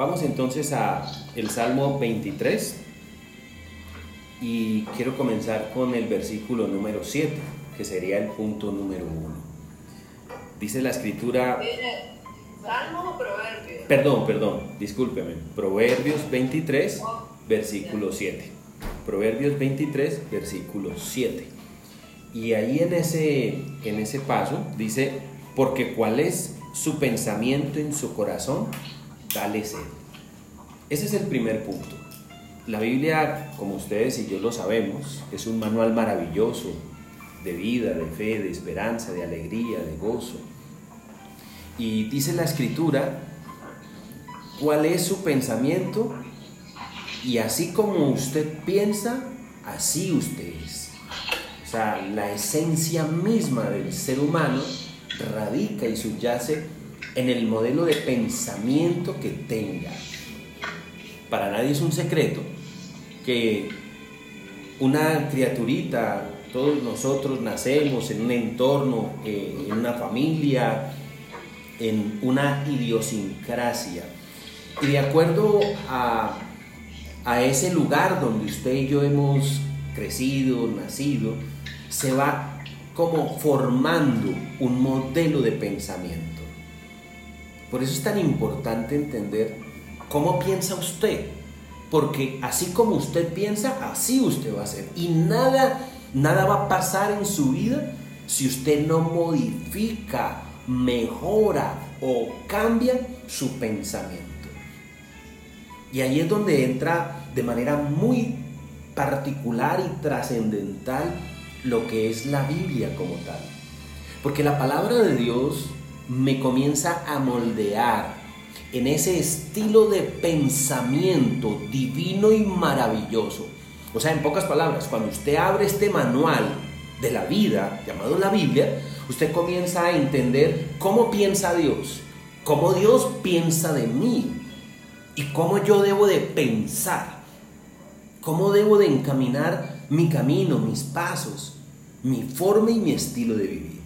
Vamos entonces a el Salmo 23 y quiero comenzar con el versículo número 7, que sería el punto número 1. Dice la escritura... ¿Salmo o proverbios? Perdón, perdón, discúlpeme. Proverbios 23, versículo 7. Proverbios 23, versículo 7. Y ahí en ese, en ese paso dice, porque cuál es su pensamiento en su corazón, tal es él. Ese es el primer punto. La Biblia, como ustedes y yo lo sabemos, es un manual maravilloso de vida, de fe, de esperanza, de alegría, de gozo. Y dice la escritura cuál es su pensamiento y así como usted piensa, así usted es. O sea, la esencia misma del ser humano radica y subyace en el modelo de pensamiento que tenga. Para nadie es un secreto que una criaturita, todos nosotros nacemos en un entorno, eh, en una familia, en una idiosincrasia. Y de acuerdo a, a ese lugar donde usted y yo hemos crecido, nacido, se va como formando un modelo de pensamiento. Por eso es tan importante entender cómo piensa usted, porque así como usted piensa, así usted va a ser. Y nada, nada va a pasar en su vida si usted no modifica, mejora o cambia su pensamiento. Y ahí es donde entra de manera muy particular y trascendental lo que es la Biblia como tal. Porque la palabra de Dios me comienza a moldear en ese estilo de pensamiento divino y maravilloso. O sea, en pocas palabras, cuando usted abre este manual de la vida, llamado la Biblia, usted comienza a entender cómo piensa Dios, cómo Dios piensa de mí y cómo yo debo de pensar, cómo debo de encaminar mi camino, mis pasos, mi forma y mi estilo de vivir.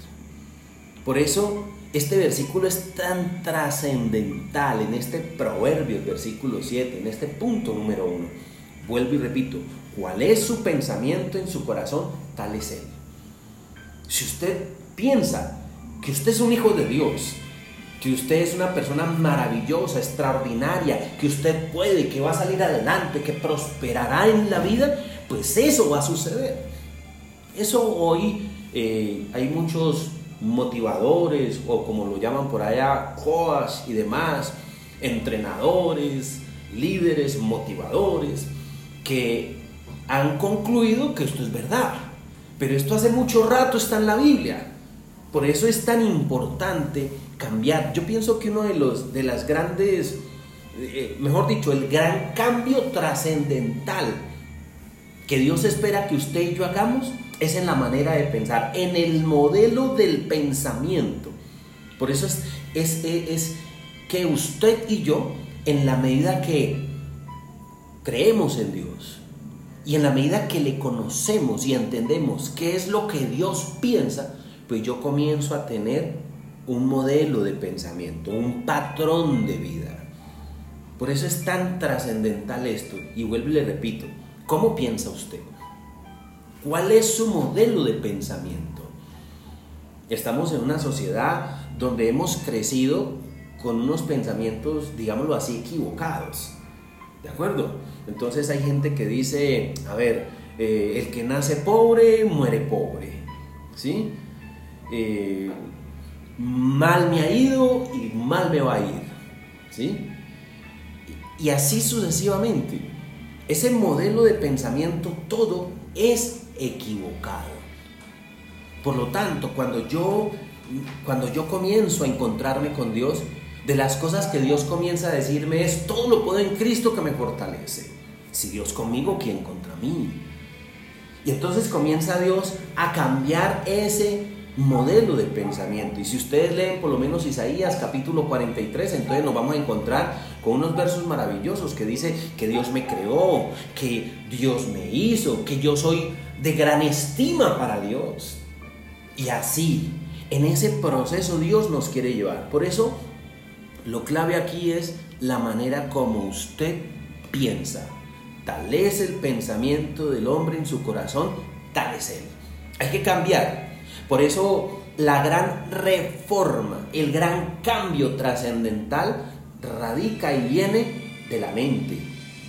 Por eso este versículo es tan trascendental en este proverbio, versículo 7, en este punto número 1. Vuelvo y repito, ¿cuál es su pensamiento en su corazón? Tal es él. Si usted piensa que usted es un hijo de Dios, que usted es una persona maravillosa, extraordinaria, que usted puede, que va a salir adelante, que prosperará en la vida, pues eso va a suceder. Eso hoy eh, hay muchos motivadores o como lo llaman por allá, coas y demás, entrenadores, líderes, motivadores, que han concluido que esto es verdad. Pero esto hace mucho rato está en la Biblia. Por eso es tan importante cambiar. Yo pienso que uno de los de las grandes, eh, mejor dicho, el gran cambio trascendental que Dios espera que usted y yo hagamos es en la manera de pensar, en el modelo del pensamiento. Por eso es, es, es que usted y yo, en la medida que creemos en Dios y en la medida que le conocemos y entendemos qué es lo que Dios piensa, pues yo comienzo a tener un modelo de pensamiento, un patrón de vida. Por eso es tan trascendental esto. Y vuelvo y le repito, ¿cómo piensa usted? ¿Cuál es su modelo de pensamiento? Estamos en una sociedad donde hemos crecido con unos pensamientos, digámoslo así, equivocados. ¿De acuerdo? Entonces hay gente que dice, a ver, eh, el que nace pobre, muere pobre. ¿Sí? Eh, mal me ha ido y mal me va a ir. ¿Sí? Y así sucesivamente. Ese modelo de pensamiento todo es equivocado. Por lo tanto, cuando yo, cuando yo comienzo a encontrarme con Dios, de las cosas que Dios comienza a decirme es, todo lo puedo en Cristo que me fortalece. Si Dios conmigo, ¿quién contra mí? Y entonces comienza Dios a cambiar ese modelo de pensamiento. Y si ustedes leen por lo menos Isaías capítulo 43, entonces nos vamos a encontrar con unos versos maravillosos que dice que Dios me creó, que Dios me hizo, que yo soy de gran estima para Dios. Y así, en ese proceso Dios nos quiere llevar. Por eso, Lo clave aquí es la manera como usted piensa. Tal es el pensamiento del hombre en su corazón, tal es él. Hay que cambiar. Por eso la gran reforma, el gran cambio trascendental radica y viene de la mente,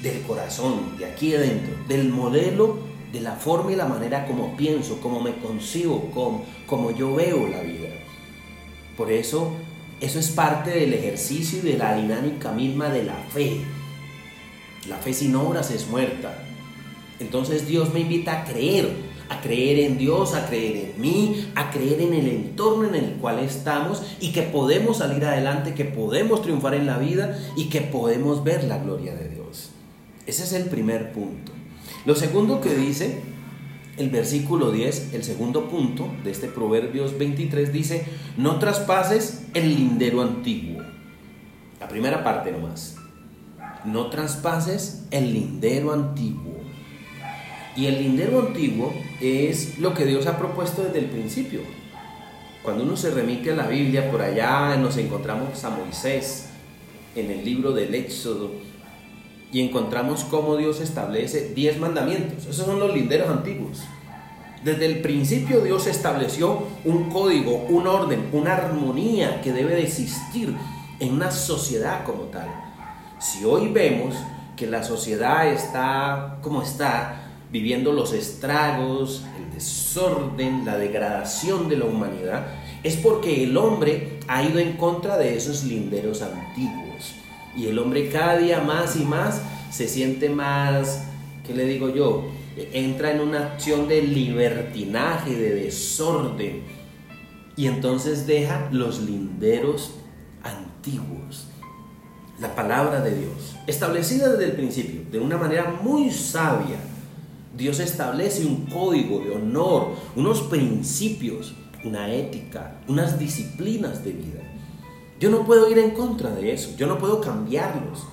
del corazón, de aquí adentro, del modelo, de la forma y la manera como pienso, como me concibo, como, como yo veo la vida. Por eso, eso es parte del ejercicio y de la dinámica misma de la fe. La fe sin obras es muerta. Entonces Dios me invita a creer, a creer en Dios, a creer en mí, a creer en el entorno en el cual estamos y que podemos salir adelante, que podemos triunfar en la vida y que podemos ver la gloria de Dios. Ese es el primer punto. Lo segundo que dice el versículo 10, el segundo punto de este Proverbios 23 dice, no traspases el lindero antiguo. La primera parte nomás. No traspases el lindero antiguo. Y el lindero antiguo es lo que Dios ha propuesto desde el principio. Cuando uno se remite a la Biblia, por allá nos encontramos a Moisés en el libro del Éxodo y encontramos cómo Dios establece diez mandamientos. Esos son los linderos antiguos. Desde el principio Dios estableció un código, un orden, una armonía que debe de existir en una sociedad como tal. Si hoy vemos que la sociedad está como está, viviendo los estragos, el desorden, la degradación de la humanidad, es porque el hombre ha ido en contra de esos linderos antiguos. Y el hombre cada día más y más se siente más, ¿qué le digo yo? Entra en una acción de libertinaje, de desorden. Y entonces deja los linderos antiguos. La palabra de Dios, establecida desde el principio, de una manera muy sabia, Dios establece un código de honor, unos principios, una ética, unas disciplinas de vida. Yo no puedo ir en contra de eso, yo no puedo cambiarlos.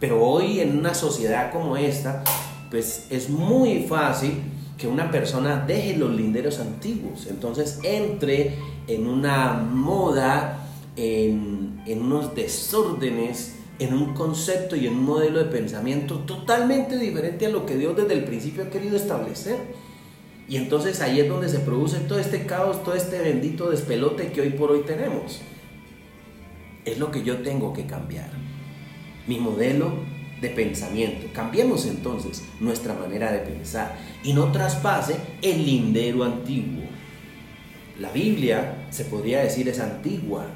Pero hoy en una sociedad como esta, pues es muy fácil que una persona deje los linderos antiguos, entonces entre en una moda, en, en unos desórdenes en un concepto y en un modelo de pensamiento totalmente diferente a lo que Dios desde el principio ha querido establecer. Y entonces ahí es donde se produce todo este caos, todo este bendito despelote que hoy por hoy tenemos. Es lo que yo tengo que cambiar. Mi modelo de pensamiento. Cambiemos entonces nuestra manera de pensar y no traspase el lindero antiguo. La Biblia, se podría decir, es antigua,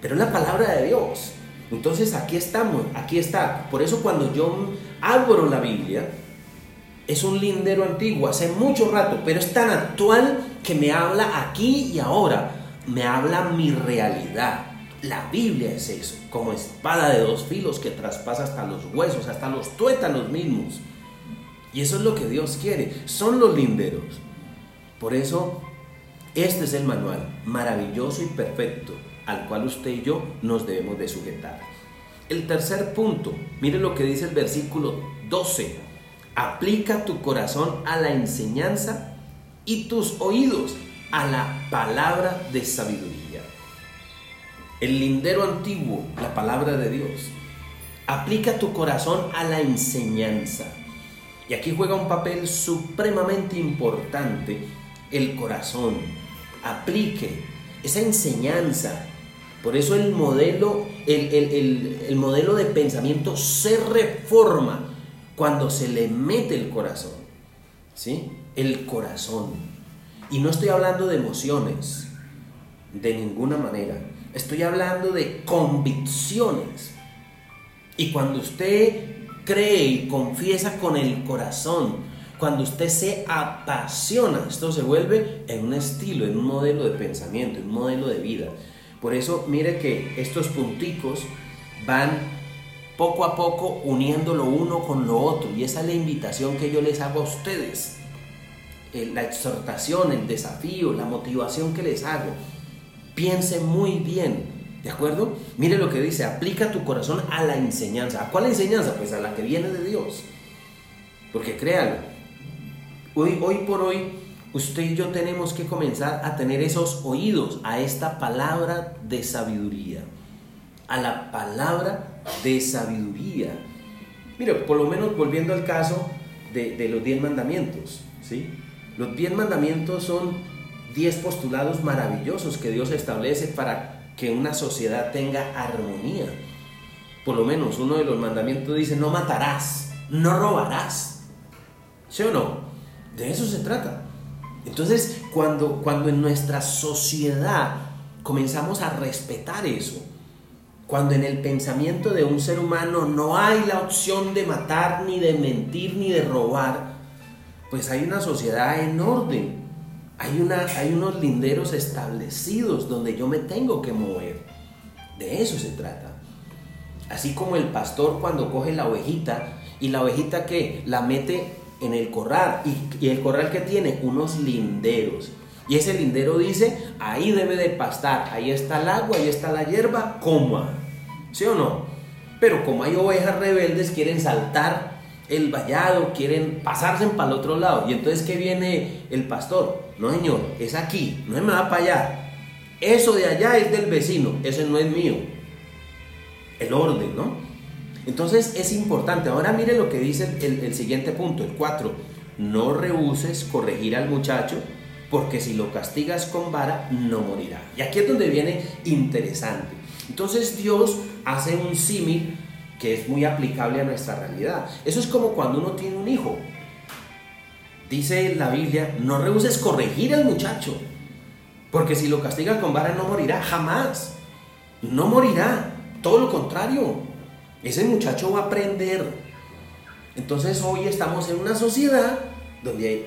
pero es la palabra de Dios. Entonces aquí estamos, aquí está. Por eso cuando yo abro la Biblia, es un lindero antiguo, hace mucho rato, pero es tan actual que me habla aquí y ahora. Me habla mi realidad. La Biblia es eso, como espada de dos filos que traspasa hasta los huesos, hasta los tuétanos mismos. Y eso es lo que Dios quiere, son los linderos. Por eso, este es el manual, maravilloso y perfecto al cual usted y yo nos debemos de sujetar. El tercer punto, mire lo que dice el versículo 12. Aplica tu corazón a la enseñanza y tus oídos a la palabra de sabiduría. El lindero antiguo, la palabra de Dios. Aplica tu corazón a la enseñanza. Y aquí juega un papel supremamente importante el corazón. Aplique esa enseñanza, por eso el modelo, el, modelo de pensamiento se reforma cuando se le mete el corazón. ¿Sí? El corazón. Y no estoy hablando de emociones, de ninguna manera. Estoy hablando de convicciones. Y cuando usted cree y confiesa con el corazón, cuando usted se apasiona, esto se vuelve en un estilo, en un modelo de pensamiento, en un modelo de vida. Por eso mire que estos punticos van poco a poco uniendo lo uno con lo otro. Y esa es la invitación que yo les hago a ustedes. Eh, la exhortación, el desafío, la motivación que les hago. Piense muy bien. ¿De acuerdo? Mire lo que dice, aplica tu corazón a la enseñanza. ¿A cuál enseñanza? Pues a la que viene de Dios. Porque créanlo, hoy, hoy por hoy usted y yo tenemos que comenzar a tener esos oídos a esta palabra de sabiduría, a la palabra de sabiduría. Mire, por lo menos volviendo al caso de, de los diez mandamientos, ¿sí? Los diez mandamientos son diez postulados maravillosos que Dios establece para que una sociedad tenga armonía. Por lo menos uno de los mandamientos dice, no matarás, no robarás. ¿Sí o no? De eso se trata. Entonces, cuando, cuando en nuestra sociedad comenzamos a respetar eso, cuando en el pensamiento de un ser humano no hay la opción de matar, ni de mentir, ni de robar, pues hay una sociedad en orden. Hay, unos linderos establecidos donde yo me tengo que mover. De eso se trata. Así como el pastor cuando coge la ovejita y la ovejita que la mete en el corral y, y el corral que tiene unos linderos. Y ese lindero dice, ahí debe de pastar, ahí está el agua, ahí está la hierba, coma. ¿Sí o no? Pero como hay ovejas rebeldes, quieren saltar el vallado, quieren pasarse para el otro lado. Y entonces, ¿qué viene el pastor? No, señor, es aquí, no se me va para allá. Eso de allá es del vecino, ese no es mío. El orden, ¿no? Entonces es importante. Ahora mire lo que dice el, el siguiente punto, el 4. No rehuses corregir al muchacho, porque si lo castigas con vara, no morirá. Y aquí es donde viene interesante. Entonces Dios hace un símil que es muy aplicable a nuestra realidad. Eso es como cuando uno tiene un hijo. Dice la Biblia, no rehuses corregir al muchacho, porque si lo castigas con vara no morirá, jamás. No morirá, todo lo contrario. Ese muchacho va a aprender. Entonces hoy estamos en una sociedad donde hay,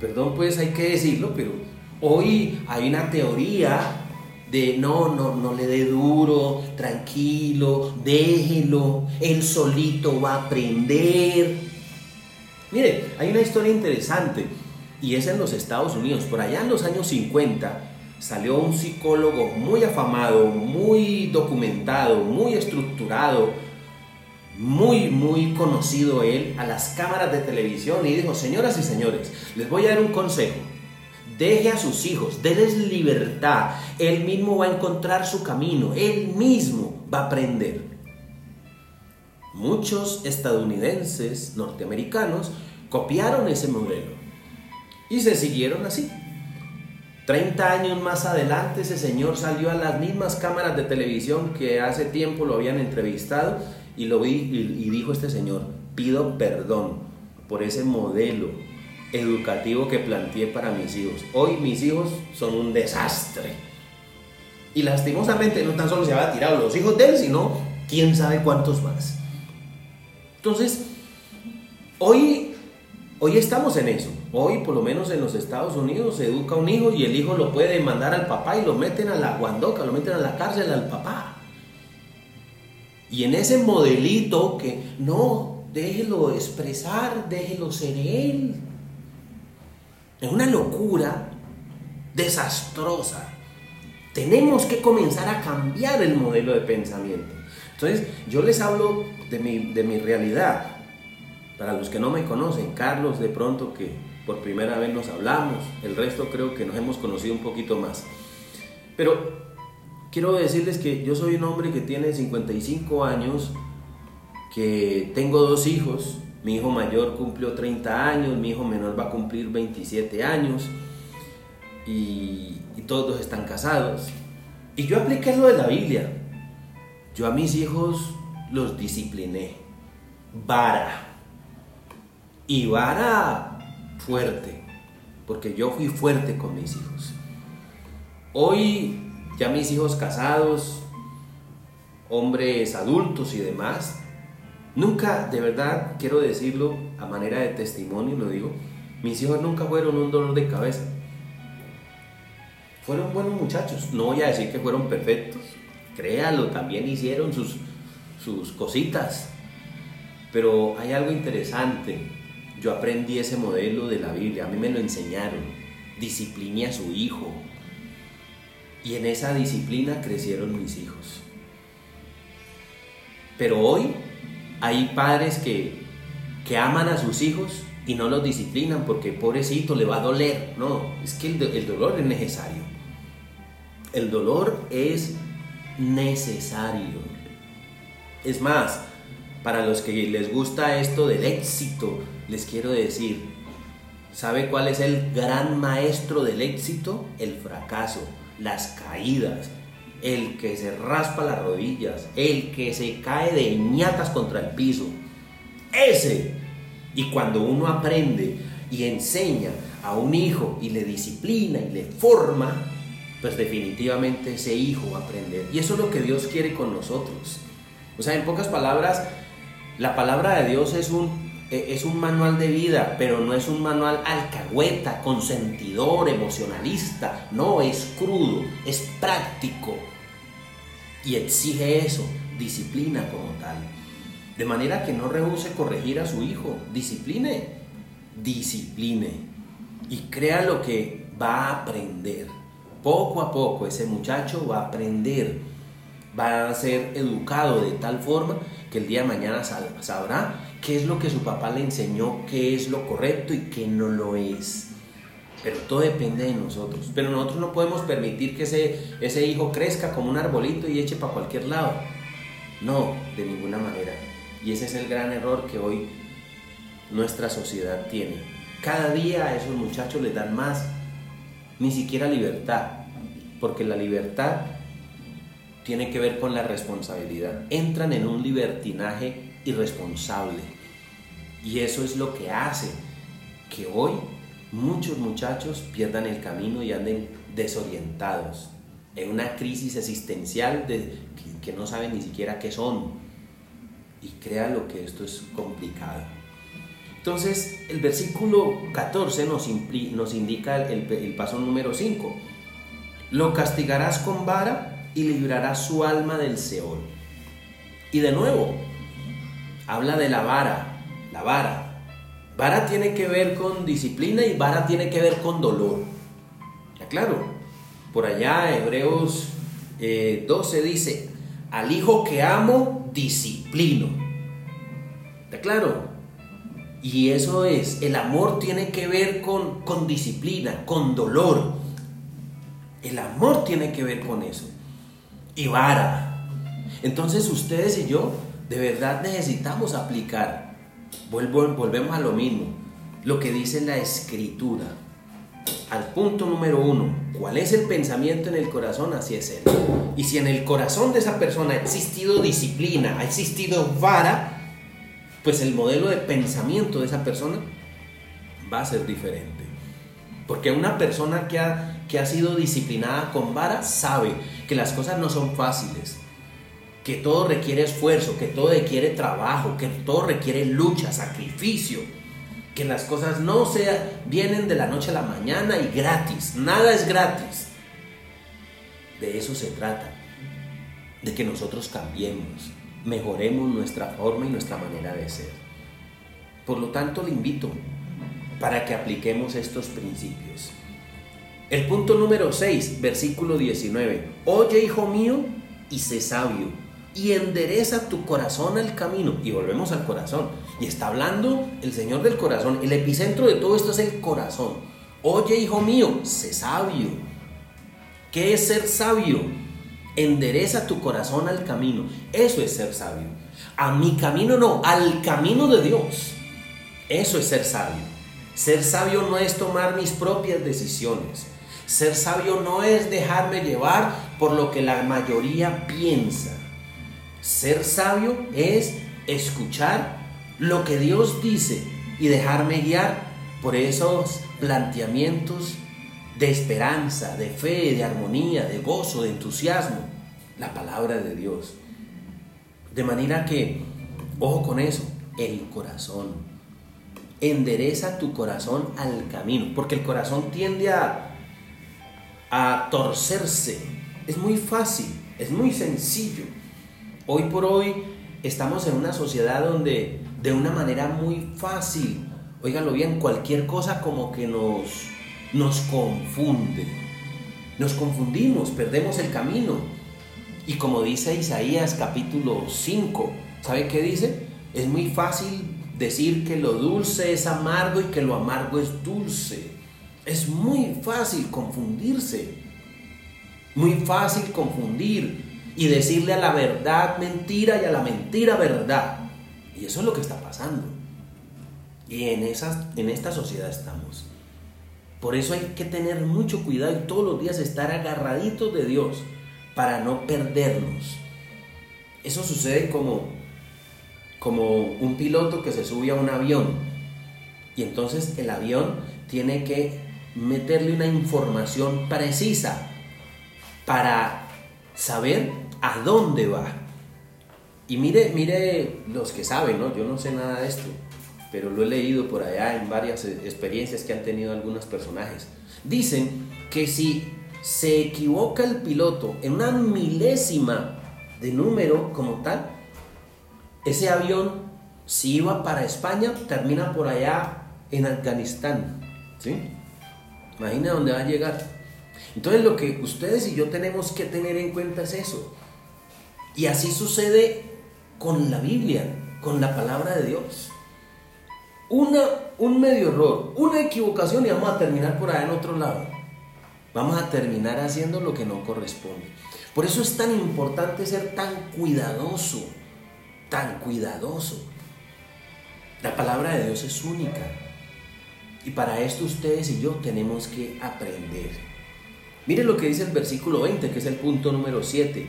perdón pues hay que decirlo, pero hoy hay una teoría de no, no, no le dé duro, tranquilo, déjelo, él solito va a aprender. Mire, hay una historia interesante y es en los Estados Unidos. Por allá en los años 50 salió un psicólogo muy afamado, muy documentado, muy estructurado, muy, muy conocido él a las cámaras de televisión y dijo, señoras y señores, les voy a dar un consejo. Deje a sus hijos, denles libertad. Él mismo va a encontrar su camino, él mismo va a aprender. Muchos estadounidenses norteamericanos copiaron ese modelo y se siguieron así. 30 años más adelante ese señor salió a las mismas cámaras de televisión que hace tiempo lo habían entrevistado y lo vi y, dijo este señor, pido perdón por ese modelo educativo que planteé para mis hijos. Hoy mis hijos son un desastre. Y lastimosamente no tan solo se había tirado los hijos de él, sino quién sabe cuántos más. Entonces, hoy, hoy estamos en eso. Hoy, por lo menos en los Estados Unidos, se educa un hijo y el hijo lo puede mandar al papá y lo meten a la guandoca, lo meten a la cárcel al papá. Y en ese modelito que no, déjelo expresar, déjelo ser él. Es una locura desastrosa. Tenemos que comenzar a cambiar el modelo de pensamiento. Entonces, yo les hablo de mi, de mi realidad. Para los que no me conocen, Carlos, de pronto que por primera vez nos hablamos, el resto creo que nos hemos conocido un poquito más. Pero quiero decirles que yo soy un hombre que tiene 55 años, que tengo dos hijos, mi hijo mayor cumplió 30 años, mi hijo menor va a cumplir 27 años y, todos están casados. Y yo apliqué lo de la Biblia. Yo a mis hijos los discipliné. Vara. Y vara fuerte. Porque yo fui fuerte con mis hijos. Hoy ya mis hijos casados, hombres adultos y demás, nunca, de verdad, quiero decirlo a manera de testimonio, lo digo, mis hijos nunca fueron un dolor de cabeza. Fueron buenos muchachos, no voy a decir que fueron perfectos, créalo, también hicieron sus, sus cositas, pero hay algo interesante. Yo aprendí ese modelo de la Biblia, a mí me lo enseñaron. Discipliné a su hijo, y en esa disciplina crecieron mis hijos. Pero hoy hay padres que, que aman a sus hijos y no los disciplinan porque pobrecito le va a doler. No, es que el, el dolor es necesario. El dolor es necesario. Es más, para los que les gusta esto del éxito, les quiero decir, ¿sabe cuál es el gran maestro del éxito? El fracaso, las caídas, el que se raspa las rodillas, el que se cae de ñatas contra el piso. Ese. Y cuando uno aprende y enseña a un hijo y le disciplina y le forma, pues definitivamente ese hijo va a aprender. Y eso es lo que Dios quiere con nosotros. O sea, en pocas palabras, la palabra de Dios es un, es un manual de vida, pero no es un manual alcahueta, consentidor, emocionalista. No, es crudo, es práctico. Y exige eso, disciplina como tal. De manera que no rehúse corregir a su hijo. Discipline, discipline y crea lo que va a aprender. Poco a poco ese muchacho va a aprender, va a ser educado de tal forma que el día de mañana sabrá qué es lo que su papá le enseñó, qué es lo correcto y qué no lo es. Pero todo depende de nosotros. Pero nosotros no podemos permitir que ese, ese hijo crezca como un arbolito y eche para cualquier lado. No, de ninguna manera. Y ese es el gran error que hoy nuestra sociedad tiene cada día a esos muchachos les dan más, ni siquiera libertad, porque la libertad tiene que ver con la responsabilidad. Entran en un libertinaje irresponsable. Y eso es lo que hace que hoy muchos muchachos pierdan el camino y anden desorientados, en una crisis existencial de, que, no saben ni siquiera qué son. Y crea lo que esto es complicado. Entonces, el versículo 14 nos, nos indica el, el paso número 5. Lo castigarás con vara y librarás su alma del Seol. Y de nuevo, habla de la vara, la vara. Vara tiene que ver con disciplina y vara tiene que ver con dolor. Ya claro, por allá Hebreos 12 eh, dice, al hijo que amo, disciplino. ¿Está claro? Y eso es, el amor tiene que ver con, con disciplina, con dolor. El amor tiene que ver con eso. Y vara. Entonces ustedes y yo de verdad necesitamos aplicar. Vuelvo, volvemos a lo mismo. Lo que dice la escritura. Al punto número uno. ¿Cuál es el pensamiento en el corazón? Así es él. Y si en el corazón de esa persona ha existido disciplina, ha existido vara, pues el modelo de pensamiento de esa persona va a ser diferente. Porque una persona que ha, que ha sido disciplinada con vara sabe que las cosas no son fáciles, que todo requiere esfuerzo, que todo requiere trabajo, que todo requiere lucha, sacrificio, que las cosas no se vienen de la noche a la mañana y gratis, nada es gratis. De eso se trata, de que nosotros cambiemos, mejoremos nuestra forma y nuestra manera de ser. Por lo tanto, le invito para que apliquemos estos principios. El punto número 6, versículo 19. Oye, hijo mío, y sé sabio, y endereza tu corazón al camino. Y volvemos al corazón. Y está hablando el Señor del corazón. El epicentro de todo esto es el corazón. Oye, hijo mío, sé sabio. ¿Qué es ser sabio? endereza tu corazón al camino. Eso es ser sabio. A mi camino no, al camino de Dios. Eso es ser sabio. Ser sabio no es tomar mis propias decisiones. Ser sabio no es dejarme llevar por lo que la mayoría piensa. Ser sabio es escuchar lo que Dios dice y dejarme guiar por esos planteamientos de esperanza, de fe, de armonía, de gozo, de entusiasmo, la palabra de Dios. De manera que, ojo con eso, el corazón. Endereza tu corazón al camino, porque el corazón tiende a, a torcerse. Es muy fácil, es muy sencillo. Hoy por hoy estamos en una sociedad donde de una manera muy fácil, oíganlo bien, cualquier cosa como que nos nos confunde. Nos confundimos, perdemos el camino. Y como dice Isaías capítulo 5, ¿sabe qué dice? Es muy fácil decir que lo dulce es amargo y que lo amargo es dulce. Es muy fácil confundirse. Muy fácil confundir y decirle a la verdad mentira y a la mentira verdad. Y eso es lo que está pasando. Y en, esas, en esta sociedad estamos. Por eso hay que tener mucho cuidado y todos los días estar agarraditos de Dios para no perdernos. Eso sucede como, como un piloto que se sube a un avión y entonces el avión tiene que meterle una información precisa para saber a dónde va. Y mire, mire los que saben, ¿no? Yo no sé nada de esto, pero lo he leído por allá en varias experiencias que han tenido algunos personajes. Dicen que si se equivoca el piloto en una milésima de número como tal, ese avión, si iba para España, termina por allá en Afganistán. ¿Sí? Imagina dónde va a llegar. Entonces lo que ustedes y yo tenemos que tener en cuenta es eso. Y así sucede con la Biblia, con la palabra de Dios. Una, un medio error, una equivocación y vamos a terminar por allá en otro lado. Vamos a terminar haciendo lo que no corresponde. Por eso es tan importante ser tan cuidadoso, tan cuidadoso. La palabra de Dios es única. Y para esto ustedes y yo tenemos que aprender. Mire lo que dice el versículo 20, que es el punto número 7.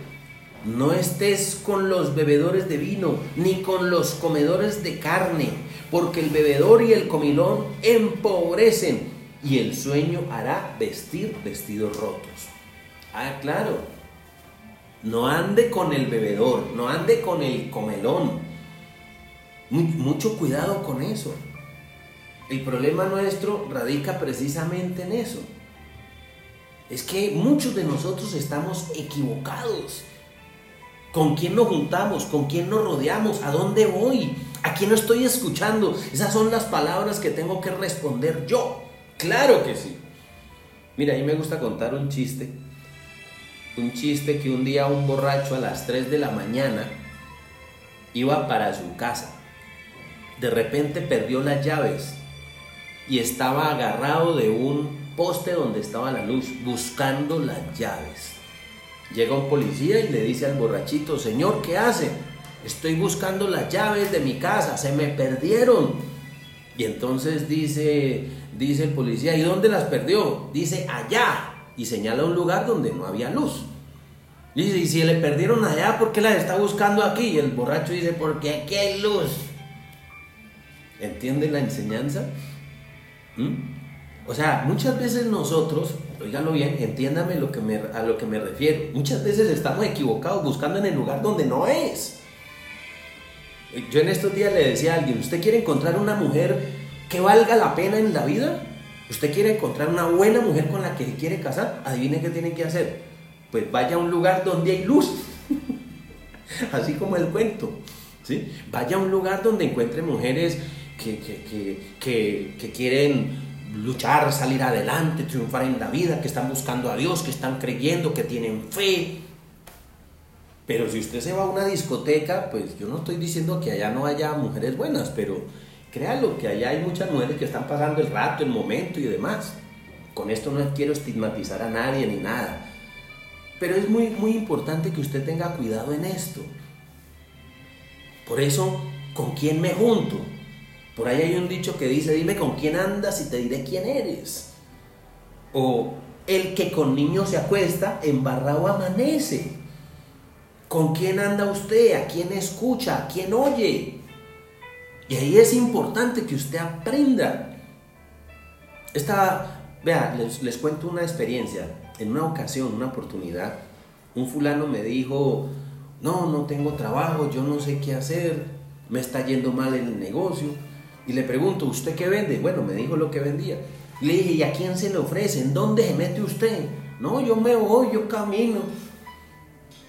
No estés con los bebedores de vino, ni con los comedores de carne, porque el bebedor y el comilón empobrecen, y el sueño hará vestir vestidos rotos. Ah, claro. No ande con el bebedor, no ande con el comelón. Mucho cuidado con eso. El problema nuestro radica precisamente en eso. Es que muchos de nosotros estamos equivocados. ¿Con quién nos juntamos? ¿Con quién nos rodeamos? ¿A dónde voy? ¿A quién estoy escuchando? Esas son las palabras que tengo que responder yo. Claro que sí. Mira, a mí me gusta contar un chiste. Un chiste que un día un borracho a las 3 de la mañana iba para su casa. De repente perdió las llaves y estaba agarrado de un poste donde estaba la luz, buscando las llaves. Llega un policía y le dice al borrachito, Señor, ¿qué hace? Estoy buscando las llaves de mi casa, se me perdieron. Y entonces dice, dice el policía, ¿y dónde las perdió? Dice, allá. Y señala un lugar donde no había luz. Dice, y si le perdieron allá, ¿por qué las está buscando aquí? Y el borracho dice, porque aquí hay luz. ¿Entienden la enseñanza? ¿Mm? O sea, muchas veces nosotros, oígalo bien, entiéndame lo que me, a lo que me refiero, muchas veces estamos equivocados buscando en el lugar donde no es. Yo en estos días le decía a alguien, ¿usted quiere encontrar una mujer que valga la pena en la vida? ¿Usted quiere encontrar una buena mujer con la que quiere casar? Adivine qué tiene que hacer. Pues vaya a un lugar donde hay luz. Así como el cuento. ¿sí? Vaya a un lugar donde encuentre mujeres que, que, quieren luchar, salir adelante, triunfar en la vida, que están buscando a Dios, que están creyendo, que tienen fe. Pero si usted se va a una discoteca, pues yo no estoy diciendo que allá no haya mujeres buenas, pero créalo que allá hay muchas mujeres que están pasando el rato, el momento y demás. Con esto no quiero estigmatizar a nadie ni nada. Pero es muy, muy importante que usted tenga cuidado en esto. Por eso, ¿con quién me junto? Por ahí hay un dicho que dice, dime con quién andas y te diré quién eres. O el que con niños se acuesta, embarrado amanece. ¿Con quién anda usted? ¿A quién escucha? ¿A quién oye? Y ahí es importante que usted aprenda. Esta, vea, les, cuento una experiencia. En una ocasión, una oportunidad, un fulano me dijo, no, no tengo trabajo, yo no sé qué hacer, me está yendo mal en el negocio y le pregunto, ¿usted qué vende? Bueno, me dijo lo que vendía. Le dije, ¿y a quién se le ofrece? ¿En dónde se mete usted? No, yo me voy, yo camino.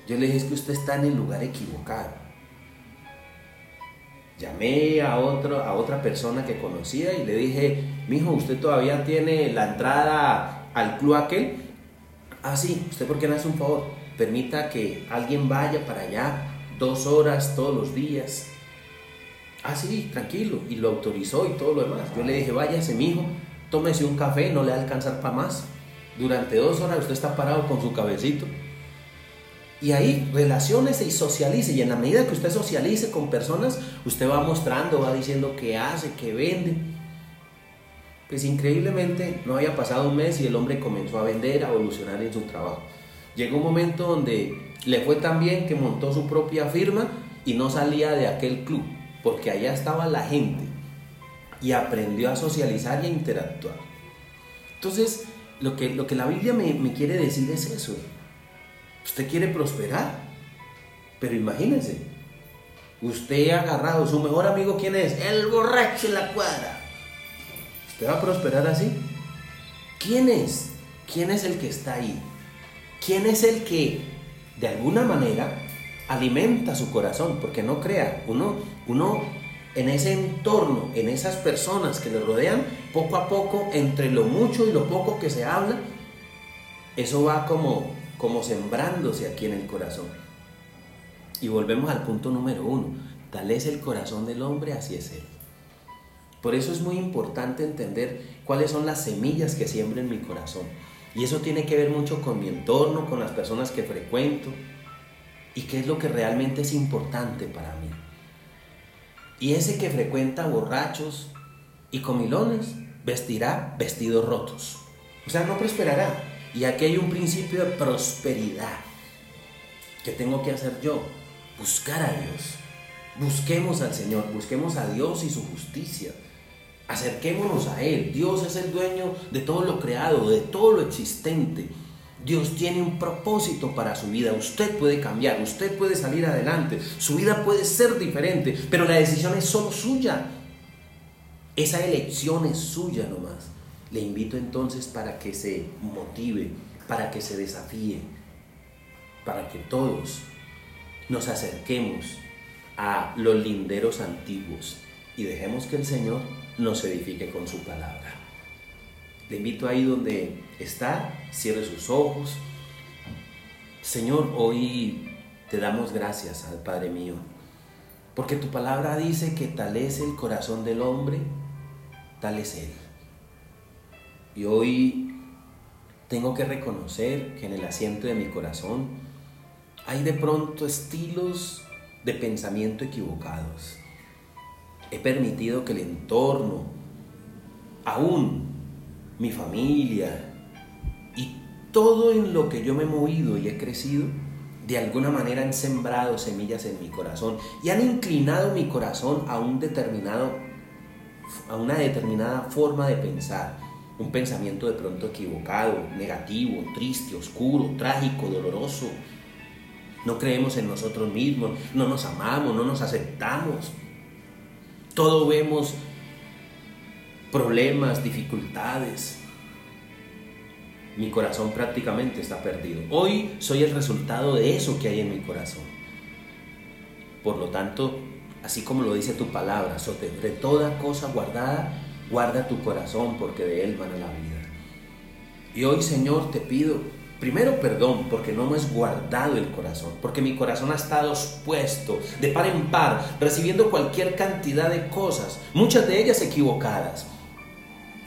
Yo le dije, es que usted está en el lugar equivocado. Llamé a, otro, a otra persona que conocía y le dije, mijo, ¿usted todavía tiene la entrada al club aquel? Ah, sí, ¿usted por qué no hace un favor? Permita que alguien vaya para allá dos horas todos los días Ah, sí, tranquilo. Y lo autorizó y todo lo demás. Yo le dije, váyase, mijo, tómese un café, no le va a alcanzar para más. Durante dos horas usted está parado con su cabecito. Y ahí relaciones y socialice. Y en la medida que usted socialice con personas, usted va mostrando, va diciendo qué hace, qué vende. Pues increíblemente no había pasado un mes y el hombre comenzó a vender, a evolucionar en su trabajo. Llegó un momento donde le fue tan bien que montó su propia firma y no salía de aquel club, porque allá estaba la gente y aprendió a socializar y a interactuar. Entonces, lo que, lo que la Biblia me, me quiere decir es eso. Usted quiere prosperar, pero imagínense, usted ha agarrado su mejor amigo, ¿quién es? El borracho en la cuadra. ¿Usted va a prosperar así? ¿Quién es? ¿Quién es el que está ahí? ¿Quién es el que de alguna manera alimenta su corazón? Porque no crea, uno, uno en ese entorno, en esas personas que le rodean, poco a poco, entre lo mucho y lo poco que se habla, eso va como, como sembrándose aquí en el corazón. Y volvemos al punto número uno. Tal es el corazón del hombre, así es él. Por eso es muy importante entender cuáles son las semillas que siembra en mi corazón. Y eso tiene que ver mucho con mi entorno, con las personas que frecuento y qué es lo que realmente es importante para mí. Y ese que frecuenta borrachos y comilones vestirá vestidos rotos. O sea, no prosperará. Y aquí hay un principio de prosperidad. ¿Qué tengo que hacer yo? Buscar a Dios. Busquemos al Señor, busquemos a Dios y su justicia. Acerquémonos a Él. Dios es el dueño de todo lo creado, de todo lo existente. Dios tiene un propósito para su vida. Usted puede cambiar, usted puede salir adelante, su vida puede ser diferente, pero la decisión es solo suya. Esa elección es suya nomás. Le invito entonces para que se motive, para que se desafíe, para que todos nos acerquemos a los linderos antiguos y dejemos que el Señor nos edifique con su palabra. Le invito ahí donde está, cierre sus ojos. Señor, hoy te damos gracias al Padre mío, porque tu palabra dice que tal es el corazón del hombre, tal es Él. Y hoy tengo que reconocer que en el asiento de mi corazón hay de pronto estilos de pensamiento equivocados. He permitido que el entorno, aún mi familia y todo en lo que yo me he movido y he crecido, de alguna manera han sembrado semillas en mi corazón y han inclinado mi corazón a un determinado a una determinada forma de pensar, un pensamiento de pronto equivocado, negativo, triste, oscuro, trágico, doloroso. No creemos en nosotros mismos, no nos amamos, no nos aceptamos. Todo vemos problemas, dificultades. Mi corazón prácticamente está perdido. Hoy soy el resultado de eso que hay en mi corazón. Por lo tanto, así como lo dice tu palabra, de toda cosa guardada, guarda tu corazón porque de él van a la vida. Y hoy, Señor, te pido Primero perdón porque no me es guardado el corazón, porque mi corazón ha estado expuesto de par en par, recibiendo cualquier cantidad de cosas, muchas de ellas equivocadas.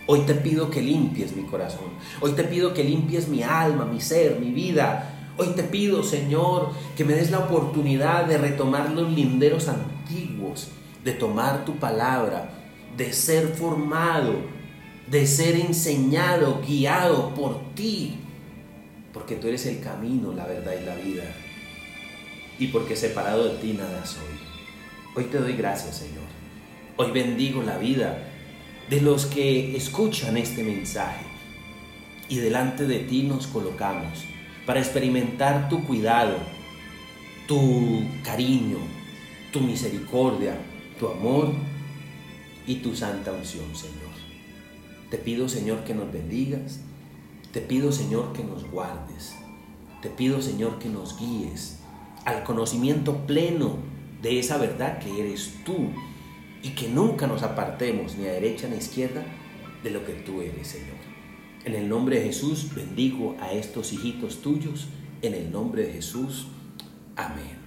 Hoy te pido que limpies mi corazón. Hoy te pido que limpies mi alma, mi ser, mi vida. Hoy te pido, Señor, que me des la oportunidad de retomar los linderos antiguos, de tomar tu palabra, de ser formado, de ser enseñado, guiado por ti. Porque tú eres el camino, la verdad y la vida. Y porque separado de ti nada soy. Hoy te doy gracias, Señor. Hoy bendigo la vida de los que escuchan este mensaje. Y delante de ti nos colocamos para experimentar tu cuidado, tu cariño, tu misericordia, tu amor y tu santa unción, Señor. Te pido, Señor, que nos bendigas. Te pido, Señor, que nos guardes. Te pido, Señor, que nos guíes al conocimiento pleno de esa verdad que eres tú y que nunca nos apartemos ni a derecha ni a izquierda de lo que tú eres, Señor. En el nombre de Jesús bendigo a estos hijitos tuyos, en el nombre de Jesús. Amén.